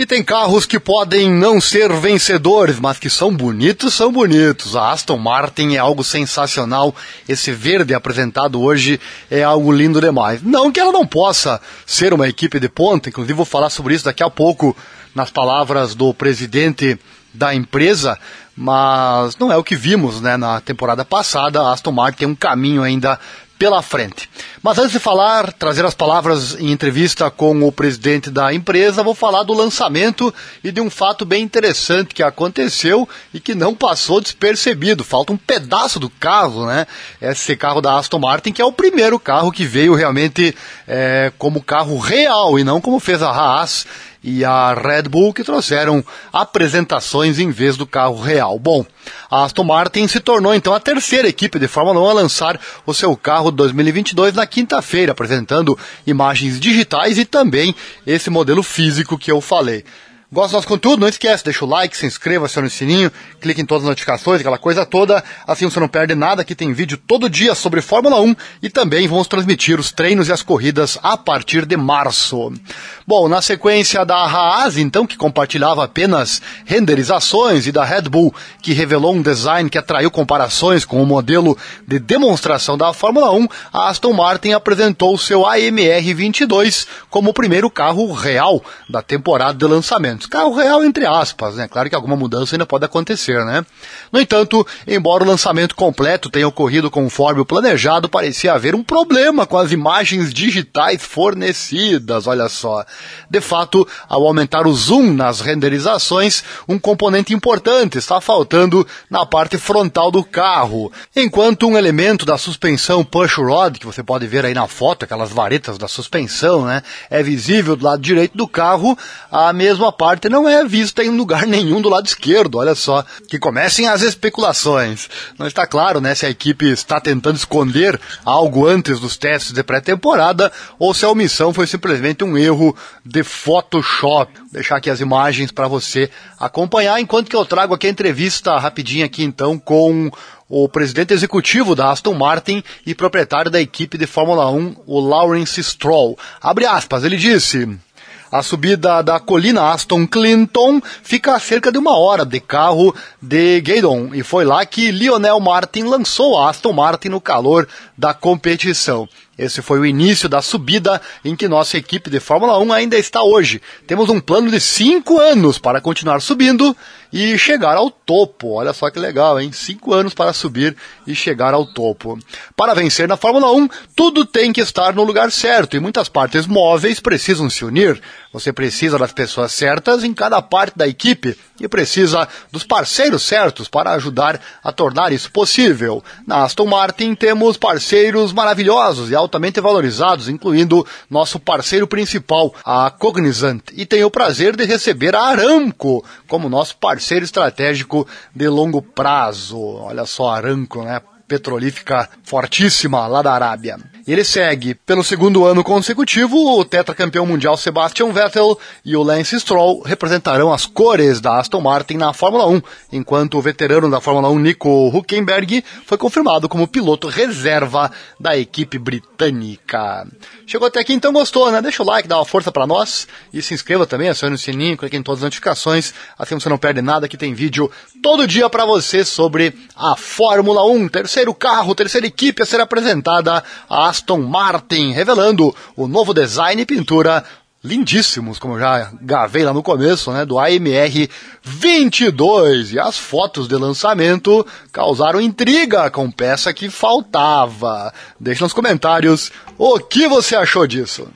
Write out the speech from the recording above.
E tem carros que podem não ser vencedores, mas que são bonitos, são bonitos. A Aston Martin é algo sensacional. Esse verde apresentado hoje é algo lindo demais. Não que ela não possa ser uma equipe de ponta, inclusive vou falar sobre isso daqui a pouco nas palavras do presidente da empresa, mas não é o que vimos né, na temporada passada. A Aston Martin tem um caminho ainda pela frente. Mas antes de falar, trazer as palavras em entrevista com o presidente da empresa, vou falar do lançamento e de um fato bem interessante que aconteceu e que não passou despercebido. Falta um pedaço do carro, né? Esse carro da Aston Martin, que é o primeiro carro que veio realmente é, como carro real e não como fez a Haas e a Red Bull que trouxeram apresentações em vez do carro real. Bom, a Aston Martin se tornou então a terceira equipe de Fórmula 1 a lançar o seu carro 2022 na quinta-feira, apresentando imagens digitais e também esse modelo físico que eu falei. Gosta do nosso conteúdo? Não esquece, deixa o like, se inscreva, acione o sininho, clique em todas as notificações, aquela coisa toda. Assim você não perde nada. Aqui tem vídeo todo dia sobre Fórmula 1 e também vamos transmitir os treinos e as corridas a partir de março. Bom, na sequência da Haas, então, que compartilhava apenas renderizações, e da Red Bull, que revelou um design que atraiu comparações com o modelo de demonstração da Fórmula 1, a Aston Martin apresentou seu AMR 22 como o primeiro carro real da temporada de lançamento. Carro real entre aspas, né? Claro que alguma mudança ainda pode acontecer, né? No entanto, embora o lançamento completo tenha ocorrido conforme o planejado, parecia haver um problema com as imagens digitais fornecidas, olha só. De fato, ao aumentar o zoom nas renderizações, um componente importante está faltando na parte frontal do carro, enquanto um elemento da suspensão push rod, que você pode ver aí na foto, aquelas varetas da suspensão, né, é visível do lado direito do carro, a mesma parte parte não é vista em lugar nenhum do lado esquerdo. Olha só, que comecem as especulações. Não está claro, né, se a equipe está tentando esconder algo antes dos testes de pré-temporada ou se a omissão foi simplesmente um erro de Photoshop. Vou deixar aqui as imagens para você acompanhar, enquanto que eu trago aqui a entrevista rapidinha aqui então com o presidente executivo da Aston Martin e proprietário da equipe de Fórmula 1, o Lawrence Stroll. Abre aspas, ele disse: a subida da colina Aston Clinton fica a cerca de uma hora de carro de Gaydon e foi lá que Lionel Martin lançou a Aston Martin no calor da competição. Esse foi o início da subida em que nossa equipe de Fórmula 1 ainda está hoje. Temos um plano de cinco anos para continuar subindo e chegar ao topo. Olha só que legal, hein? Cinco anos para subir e chegar ao topo. Para vencer na Fórmula 1, tudo tem que estar no lugar certo e muitas partes móveis precisam se unir. Você precisa das pessoas certas em cada parte da equipe e precisa dos parceiros certos para ajudar a tornar isso possível. Na Aston Martin temos parceiros maravilhosos e altamente valorizados, incluindo nosso parceiro principal, a Cognizant, e tenho o prazer de receber a Aramco como nosso parceiro estratégico de longo prazo. Olha só, Aramco, né? Petrolífica fortíssima lá da Arábia. Ele segue pelo segundo ano consecutivo o tetracampeão mundial Sebastian Vettel e o Lance Stroll representarão as cores da Aston Martin na Fórmula 1, enquanto o veterano da Fórmula 1 Nico Huckenberg foi confirmado como piloto reserva da equipe britânica. Chegou até aqui, então gostou, né? Deixa o like, dá uma força para nós e se inscreva também, acione o sininho, clique em todas as notificações, assim você não perde nada, que tem vídeo todo dia para você sobre a Fórmula 1, terceiro carro, terceira equipe a ser apresentada, a Aston Martin, revelando o novo design e pintura lindíssimos, como já gravei lá no começo, né, do AMR 22. E as fotos de lançamento causaram intriga com peça que faltava. Deixe nos comentários o que você achou disso.